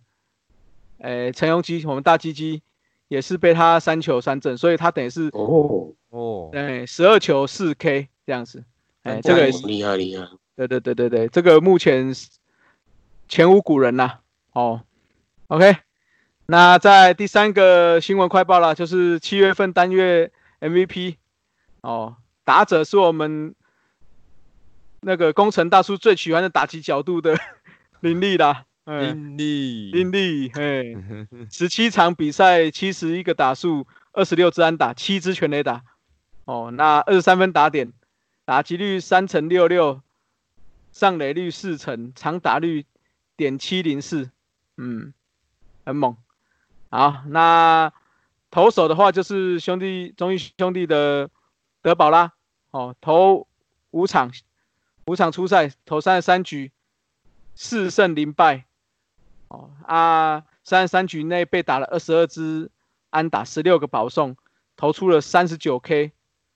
诶陈永基我们大鸡鸡也是被他三球三振，所以他等于是哦哦，对十二球四 K 这样子，哎这个厉害厉害，对对对对对，这个目前。前无古人呐，哦，OK，那在第三个新闻快报了，就是七月份单月 MVP，哦，打者是我们那个工程大叔最喜欢的打击角度的 林立啦，林立，林立，嘿，十七场比赛七十一个打数，二十六支安打，七支全垒打，哦，那二十三分打点，打击率三成六六，上垒率四成，长打率。点七零四，嗯，很猛。好，那投手的话就是兄弟中义兄弟的德保拉，哦，投五场，五场初赛，投三十三局，四胜零败。哦啊，三十三局内被打了二十二支安打，十六个保送，投出了三十九 K，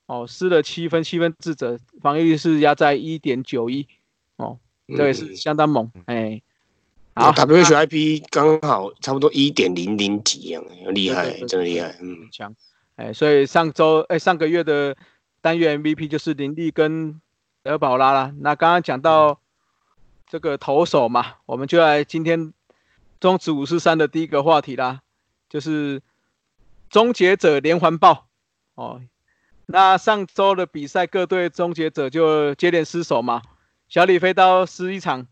哦，失了七分，七分自责，防御率是压在一点九一，哦，这也是相当猛，哎。好，WHIP 刚好差不多一点零零几一样，厉害，真的厉害，嗯，强，哎，所以上周，哎，上个月的单月 MVP 就是林立跟德保拉了。那刚刚讲到这个投手嘛，我们就来今天中止五四三的第一个话题啦，就是终结者连环爆哦。那上周的比赛，各队终结者就接连失手嘛，小李飞刀失一场，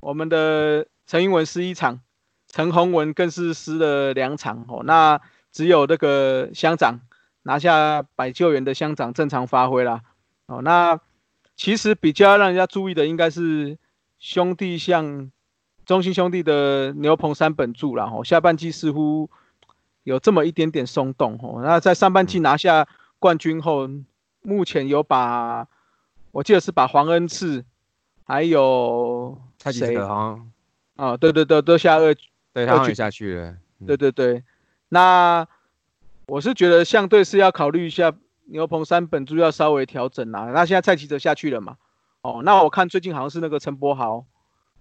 我们的。陈英文失一场，陈宏文更是失了两场哦。那只有那个乡长拿下百救援的乡长正常发挥啦。哦。那其实比较让人家注意的应该是兄弟像中心兄弟的牛棚三本柱啦。哦。下半季似乎有这么一点点松动哦。那在上半季拿下冠军后，目前有把我记得是把黄恩赐还有谁？啊，对对对，都下二，对他也下去了。对对对，那我是觉得相对是要考虑一下牛棚三本柱要稍微调整啦。那现在蔡奇哲下去了嘛？哦，那我看最近好像是那个陈柏豪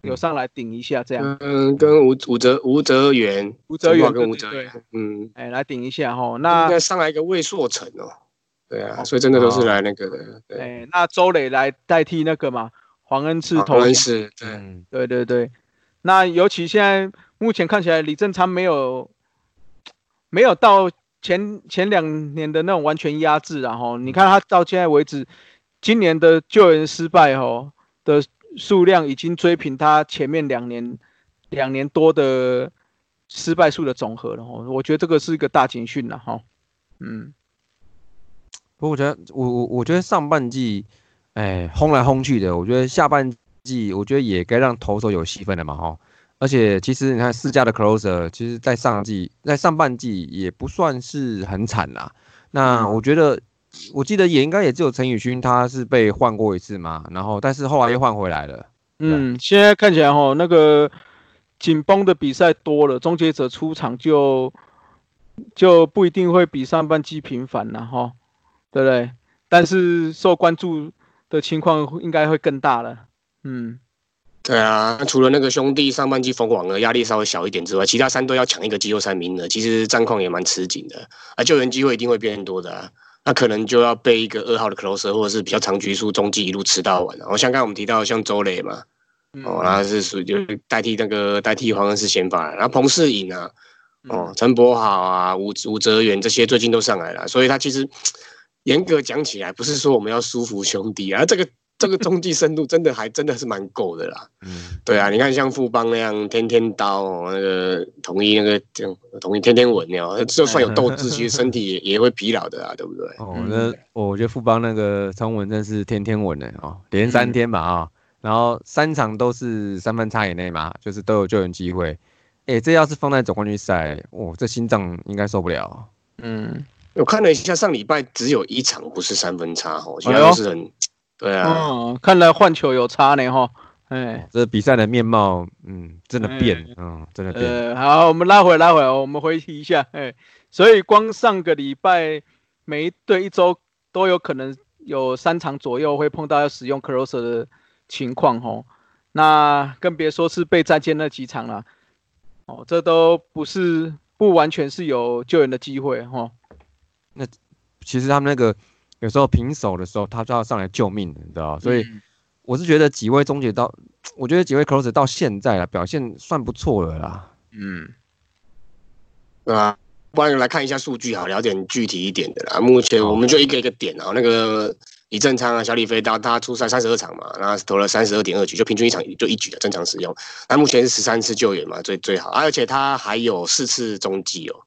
有上来顶一下这样。嗯，跟吴吴哲吴哲元，吴哲元跟吴哲元，嗯，哎，来顶一下哈。那应该上来一个魏硕成哦。对啊，所以真的都是来那个的。对，那周磊来代替那个嘛？黄恩赐投。黄恩赐，对对对对。那尤其现在目前看起来，李正昌没有没有到前前两年的那种完全压制，然后你看他到现在为止，今年的救援失败哦的数量已经追平他前面两年两年多的失败数的总和了哦，我觉得这个是一个大警讯了哈，嗯，不过我觉得我我我觉得上半季哎轰来轰去的，我觉得下半。季我觉得也该让投手有戏份了嘛哈，而且其实你看四家的 closer，其实在上季在上半季也不算是很惨啦。那我觉得我记得也应该也只有陈宇勋他是被换过一次嘛，然后但是后来又换回来了。嗯，现在看起来哈那个紧绷的比赛多了，终结者出场就就不一定会比上半季频繁了哈，对不对？但是受关注的情况应该会更大了。嗯，对啊，除了那个兄弟上半季封王的压力稍微小一点之外，其他三队要抢一个季后赛名额，其实战况也蛮吃紧的。啊，救援机会一定会变多的啊，那可能就要被一个二号的 closer 或者是比较长局数中继一路吃到完。然后像刚刚我们提到像周磊嘛，哦，他是属于就代替那个代替黄恩是先发，然后彭世颖啊，哦，陈柏豪啊，吴吴泽源这些最近都上来了，所以他其实 严格讲起来，不是说我们要舒服兄弟啊，这个。这个中继深度真的还真的是蛮够的啦。嗯，对啊，你看像富邦那样天天刀哦，那个统一那个这样统一天天稳哦，就算有斗志，其实身体也也会疲劳的啊，对不对？哦，那我觉得富邦那个陈文真是天天稳的哦，连三天吧啊，然后三场都是三分差以内嘛，就是都有救援机会。哎，这要是放在总冠军赛，哇，这心脏应该受不了。嗯，我看了一下，上礼拜只有一场不是三分差哦，其他都是很，对啊，嗯，看来换球有差呢哈。哎，这比赛的面貌，嗯，真的变，嗯，真的变。呃，好，我们拉回拉回来，我们回忆一下，哎，所以光上个礼拜，每一队一周都有可能有三场左右会碰到要使用 closer 的情况哦，那更别说是被再见那几场了。哦，这都不是不完全是有救援的机会哈。那其实他们那个有时候平手的时候，他就要上来救命，你知道所以我是觉得几位终结到，我觉得几位 closer 到现在啊表现算不错了啦。嗯，对吧？不然来看一下数据好，聊点具体一点的啦。目前我们就一个一个点啊，那个。李正昌啊，小李飞刀，他出赛三十二场嘛，然后投了三十二点二局，就平均一场就一局的正常使用。那目前是十三次救援嘛，最最好，而且他还有四次中继哦。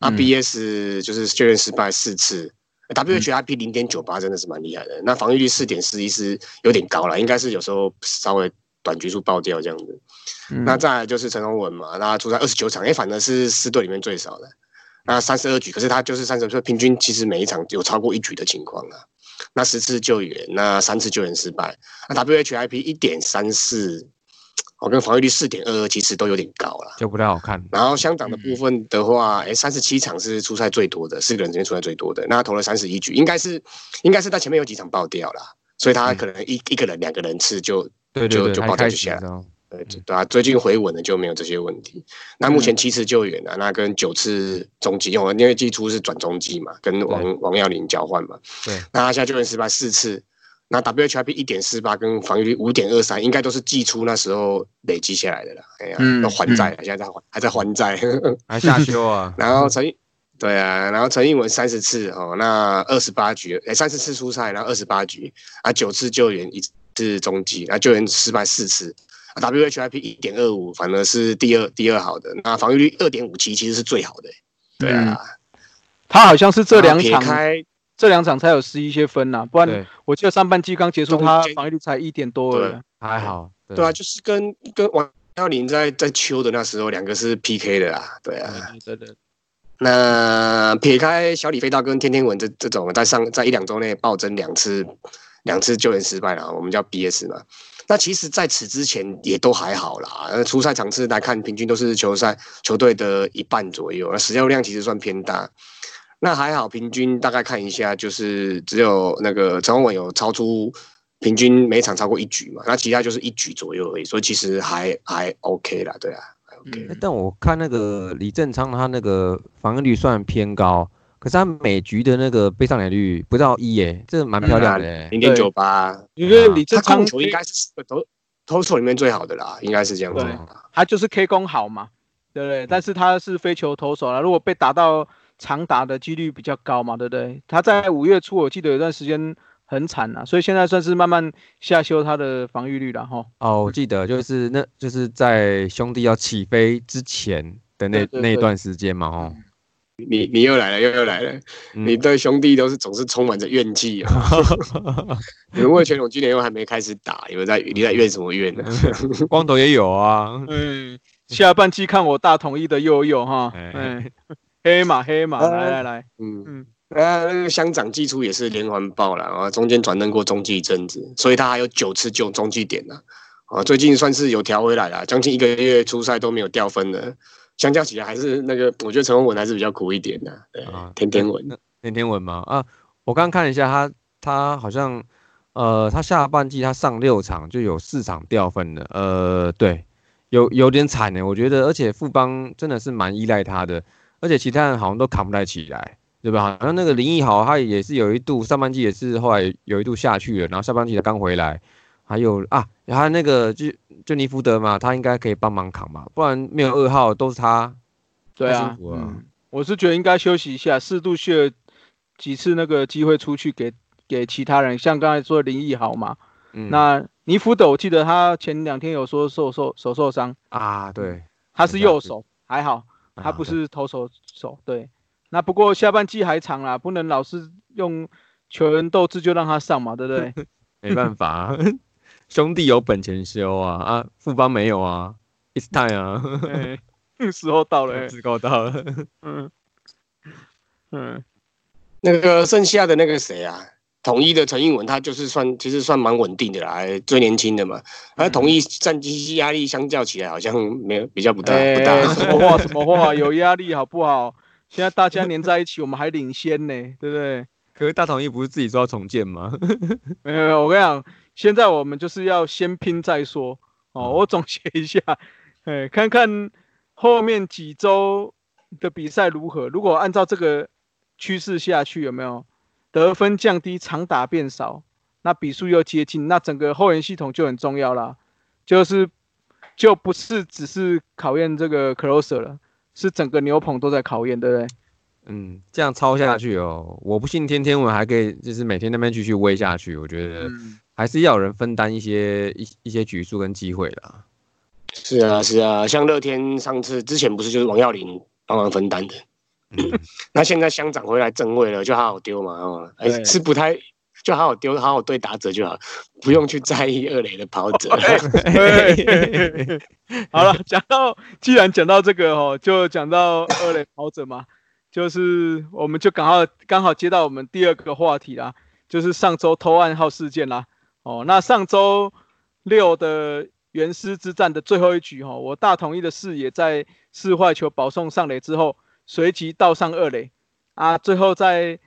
啊，BS 就是救援失败四次，WHIP 零点九八真的是蛮厉害的。那防御率四点四一是有点高了，应该是有时候稍微短局数爆掉这样子。那再来就是陈宏文嘛，那出赛二十九场，哎，反而是四队里面最少的。那三十二局，可是他就是三十，平均其实每一场有超过一局的情况啊。那十次救援，那三次救援失败，那 WHIP 一点三四，我跟防御率四点二二，其实都有点高了，就不太好看。然后香港的部分的话，哎，三十七场是出赛最多的，四个人之间出赛最多的，那投了三十一局，应该是应该是他前面有几场爆掉了，所以他可能一一个人两个人次就就就爆掉就下来。对对啊，最近回稳了就没有这些问题。那目前七次救援啊，那跟九次中继用，因为季初是转中继嘛，跟王王耀林交换嘛。对，那他现在救援失败四次，那 WHIP 一点四八跟防御率五点二三，应该都是季初那时候累积下来的了。哎呀，要还债了，现在在还，还在还债，还下修啊。然后陈，对啊，然后陈英文三十次哦，那二十八局，哎，三十次出赛，然后二十八局啊，九次救援一次中继，啊，救援失败四次。WHIP 一点二五，反而是第二第二好的。那防御率二点五七，其实是最好的。对啊，他好像是这两场这两场才有失一些分呐，不然我记得上半季刚结束，他防御率才一点多而已，还好。对啊，就是跟跟王耀林在在秋的那时候，两个是 PK 的啊。对啊，对的。那撇开小李飞刀跟天天文这这种，在上在一两周内暴增两次两次救援失败了，我们叫 BS 嘛。那其实，在此之前也都还好啦。呃，初赛场次来看，平均都是球赛球队的一半左右，那使用量其实算偏大。那还好，平均大概看一下，就是只有那个陈宏文有超出平均每场超过一局嘛，那其他就是一局左右而已，所以其实还还 OK 啦，对啊，OK。但我看那个李正昌他那个防御率算偏高。可是他每局的那个被上垒率不到一耶，这蛮漂亮的，零点九八。因为李正昌球应该是投投手里面最好的啦，应该是这样子。他就是 K 攻好嘛，对不对？但是他是非球投手啦，如果被打到长打的几率比较高嘛，对不对？他在五月初我记得有段时间很惨啊，所以现在算是慢慢下修他的防御率了哈。哦，我记得就是那就是在兄弟要起飞之前的那那段时间嘛，哦。你你又来了，又又来了！你对兄弟都是总是充满着怨气啊！你们魏全龙今年又还没开始打，你们在你在怨什么怨呢？光头也有啊。嗯，下半季看我大统一的佑佑哈。嗯，黑马黑马，来来来，嗯嗯，啊，那个乡长季初也是连环爆了啊，中间转任过中继一阵子，所以他还有九次救中继点呢。啊，最近算是有调回来了，将近一个月出赛都没有掉分的。相较起来，还是那个，我觉得陈文文还是比较苦一点的。对啊，天天文，天天文吗？啊，我刚看了一下，他他好像，呃，他下半季他上六场就有四场掉分了，呃，对，有有点惨呢。我觉得，而且富邦真的是蛮依赖他的，而且其他人好像都扛不太起来，对吧？好像那个林奕豪他也是有一度上半季也是后来有一度下去了，然后下半季才刚回来。还有啊，然后那个就就尼福德嘛，他应该可以帮忙扛嘛，不然没有二号都是他。对啊，我是觉得应该休息一下，适度去几次那个机会出去给给其他人，像刚才说林奕豪嘛，那尼福德，我记得他前两天有说受受手受伤。啊，对，他是右手，还好，他不是投手手，对。那不过下半季还长啦，不能老是用球员斗志就让他上嘛，对不对？没办法，兄弟有本钱修啊啊，富邦没有啊，It's time 啊，时候到了，时候到了，嗯嗯，那个剩下的那个谁啊？统一的陈英文，他就是算其实算蛮稳定的啦，最年轻的嘛。而统一战绩压力相较起来，好像没有比较不大不大。什么话 什么话？有压力好不好？现在大家黏在一起，我们还领先呢，对不对？可是大统一不是自己说要重建吗？没有没有，我跟你讲，现在我们就是要先拼再说哦。我总结一下，哎，看看后面几周的比赛如何。如果按照这个趋势下去，有没有？得分降低，长打变少，那比数又接近，那整个后援系统就很重要啦，就是就不是只是考验这个 closer 了，是整个牛棚都在考验，对不对？嗯，这样抄下去哦，我不信天天我还可以，就是每天那边继续威下去，我觉得还是要有人分担一些一一些局数跟机会的。是啊，是啊，像乐天上次之前不是就是王耀林帮忙分担的。那现在乡长回来正位了，就好好丢嘛，哦，是不太就好好丢，好好对打者就好，不用去在意二垒的跑者。好了，讲到既然讲到这个哦，就讲到二垒跑者嘛，就是我们就刚好刚好接到我们第二个话题啦，就是上周偷暗号事件啦。哦，那上周六的原师之战的最后一局哈，我大同一的视野在四坏球保送上垒之后。随即倒上二垒，啊，最后在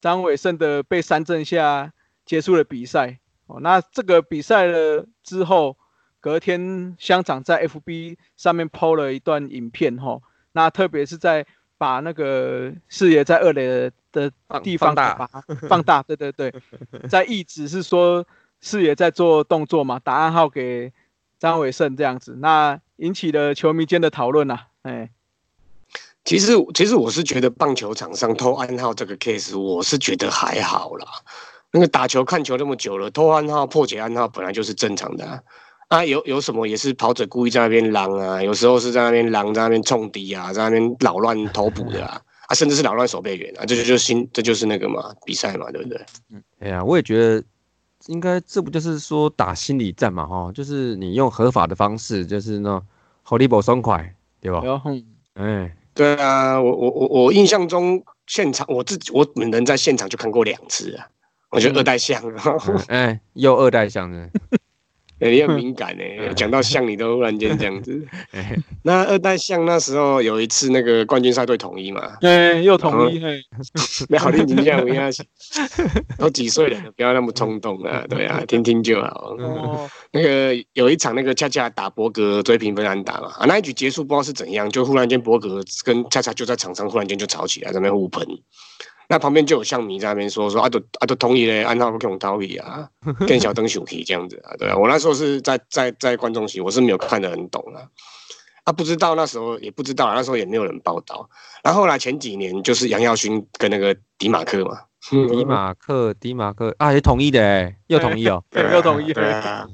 张伟胜的被三振下结束了比赛。哦，那这个比赛了之后，隔天乡长在 FB 上面 PO 了一段影片，哈，那特别是在把那个视野在二垒的地方大放大，对对对，在意指是说视野在做动作嘛，打暗号给张伟胜这样子，那引起了球迷间的讨论呐，哎。其实，其实我是觉得棒球场上偷暗号这个 case，我是觉得还好啦。那个打球看球那么久了，偷暗号、破解暗号本来就是正常的啊。啊有有什么也是跑者故意在那边狼啊，有时候是在那边狼在那边冲敌啊，在那边扰乱投捕的啊，啊，甚至是扰乱守备员啊，这就就新，这就是那个嘛，比赛嘛，对不对？嗯，哎呀，我也觉得应该，这不就是说打心理战嘛，哈，就是你用合法的方式，就是那 Holy Ball 松快，对吧？哎。对啊，我我我我印象中现场我自己我本人在现场就看过两次啊，我觉得二代像，哎，又二代像呢。你很敏感哎，讲到像你都忽然间这样子。那二代像那时候有一次那个冠军赛队统一嘛，对，又统一，没好听你讲，我要都几岁了，不要那么冲动啊，对啊，听听就好。哦，那个有一场那个恰恰打伯格追平分安打嘛，啊，那一局结束不知道是怎样，就忽然间伯格跟恰恰就在场上忽然间就吵起来，在那边互喷。那旁边就有像迷在那边说说啊都啊都同意嘞，按照不用道理啊，跟小灯熊皮这样子啊，对啊，我那时候是在在在观众席，我是没有看得很懂啊，啊不知道那时候也不知道，那时候也没有人报道。然后后来前几年就是杨耀勋跟那个迪马克嘛，迪马克迪马克啊也同意的哎，又同意哦，又同意。对啊。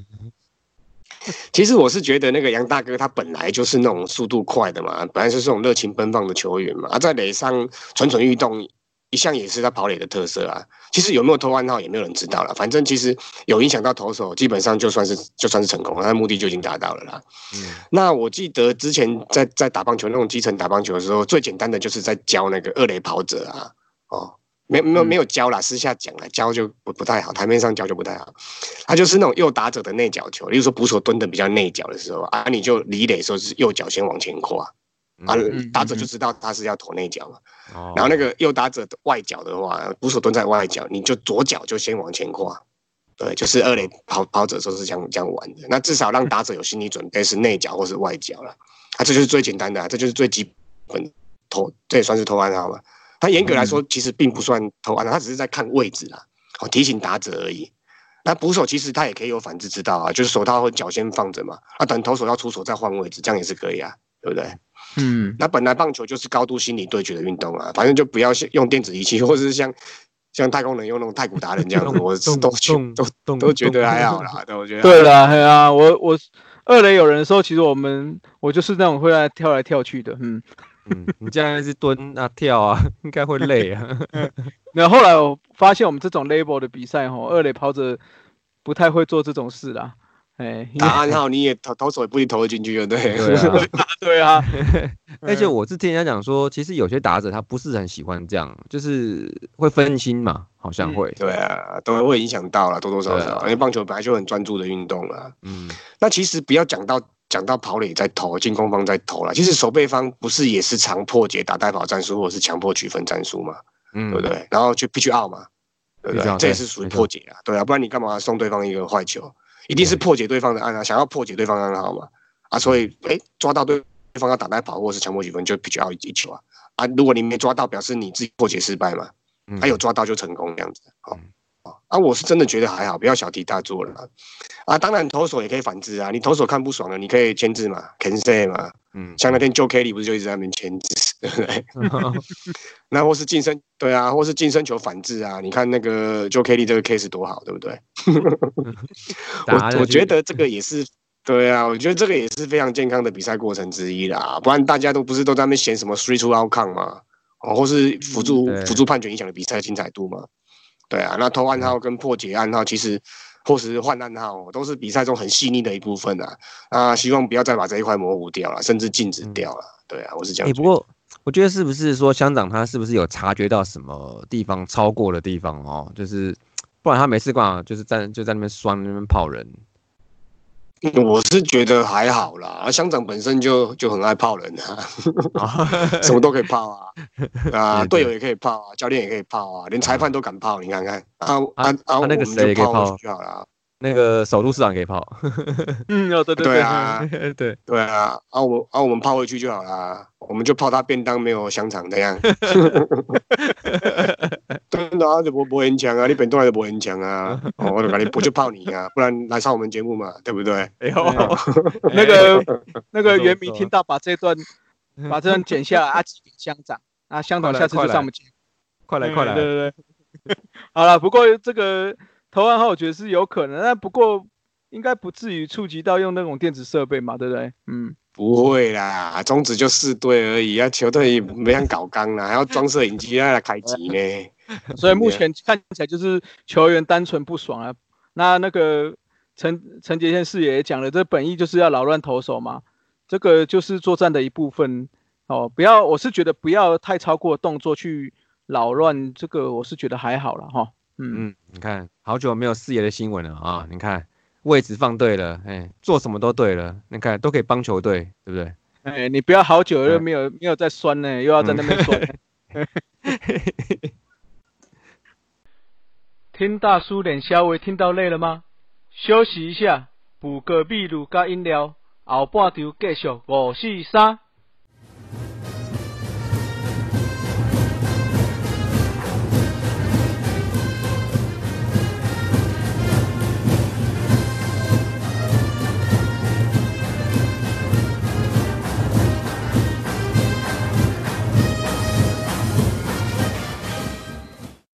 其实我是觉得那个杨大哥他本来就是那种速度快的嘛，本来是这种热情奔放的球员嘛，啊在垒上蠢蠢欲动。一向也是他跑垒的特色啊。其实有没有偷暗号也没有人知道了。反正其实有影响到投手，基本上就算是就算是成功了，他的目的就已经达到了啦。嗯。那我记得之前在在打棒球那种基层打棒球的时候，最简单的就是在教那个二垒跑者啊。哦，没没有没有教啦，私下讲了，教就不不太好，台面上教就不太好。他就是那种右打者的内角球，例如说捕手蹲的比较内角的时候啊，你就离垒时候是右脚先往前跨。啊，打者就知道他是要投内角嘛。哦。然后那个右打者的外角的话，捕手蹲在外角，你就左脚就先往前跨。对，就是二垒跑跑者时候是这样这样玩的。那至少让打者有心理准备是内角或是外角了。啊，这就是最简单的，啊，这就是最基本投，这也算是投暗号嘛。他严格来说其实并不算投暗号，他只是在看位置啦，哦，提醒打者而已。那捕手其实他也可以有反制之道啊，就是手套或脚先放着嘛，啊，等投手要出手再换位置，这样也是可以啊，对不对？嗯，那本来棒球就是高度心理对决的运动啊，反正就不要用电子仪器，或者是像像太空人用那种太古达人这样子，我都都都都觉得还好啦。对，我觉得对啦，对啊，我我二垒有人的时候，其实我们我就是那种会来跳来跳去的，嗯嗯，你这样是蹲啊跳啊，应该会累啊。那后来我发现我们这种 label 的比赛吼，二垒跑者不太会做这种事啦。哎，打暗号你也投投手也不一定投得进去，对对？对啊，而且我是听人家讲说，其实有些打者他不是很喜欢这样，就是会分心嘛，好像会。对啊，都会影响到了多多少少，因为棒球本来就很专注的运动了。嗯，那其实不要讲到讲到跑垒在投，进攻方在投了，其实守备方不是也是常破解打带跑战术，或者是强迫取分战术嘛？嗯，对不对？然后就必须 out 嘛，对不对？这也是属于破解啊，对啊，不然你干嘛送对方一个坏球？一定是破解对方的暗号，想要破解对方暗号嘛？啊，所以哎，抓到对方要打带跑或是强迫几分，就必须要一球啊！啊，如果你没抓到，表示你自己破解失败嘛？还有抓到就成功这样子，好。啊，我是真的觉得还好，不要小题大做了啊！当然，投手也可以反制啊。你投手看不爽了，你可以签字嘛，can say 嘛。嗯，像那天 Joe Kelly 不是就一直在那边签字，对不对？那或是晋升，对啊，或是晋升球反制啊。你看那个 Joe Kelly 这个 case 多好，对不对？我我觉得这个也是，对啊，我觉得这个也是非常健康的比赛过程之一啦。不然大家都不是都在那边嫌什么 three two outcome 嘛，哦，或是辅助辅助判决影响的比赛精彩度嘛。对啊，那偷暗号跟破解暗号，其实或是换暗号，都是比赛中很细腻的一部分啊。啊，希望不要再把这一块模糊掉了，甚至禁止掉了。对啊，我是这样。不过我觉得是不是说乡长他是不是有察觉到什么地方超过的地方哦？就是不然他没事干就是在就在那边酸那边泡人。我是觉得还好啦，乡长本身就就很爱泡人啊，什么都可以泡啊，啊，队友也可以泡啊，教练也可以泡啊，连裁判都敢泡，你看看啊啊啊，那个谁也可以泡就好了。那个首都市长可以泡，嗯，对对对啊，对对。啊，啊我啊我们泡回去就好了，我们就泡他便当没有香肠那样，真的啊，就不不很强啊，你本来就不很强啊，我就赶紧我就泡你啊，不然来上我们节目嘛，对不对？哎呦，那个那个袁明听到把这段把这段剪下来啊，寄给乡长啊，乡长下次就上我们节目，快来快来，对对对，好了，不过这个。投完后我觉得是有可能，但不过应该不至于触及到用那种电子设备嘛，对不对？嗯，不会啦，中止就四对而已啊，球队没想搞纲啦，还要装摄影机来开机呢。所以目前看起来就是球员单纯不爽啊。那那个陈陈杰宪士也讲了，这本意就是要扰乱投手嘛，这个就是作战的一部分哦。不要，我是觉得不要太超过动作去扰乱这个，我是觉得还好了哈。嗯嗯，你看，好久没有四爷的新闻了啊！你看位置放对了，哎，做什么都对了，你看都可以帮球队，对不对？哎，你不要好久又没有没有在酸呢，又要在那边酸。听大叔脸稍微听到累了吗？休息一下，补个秘鲁加饮料，后半场继续五四三。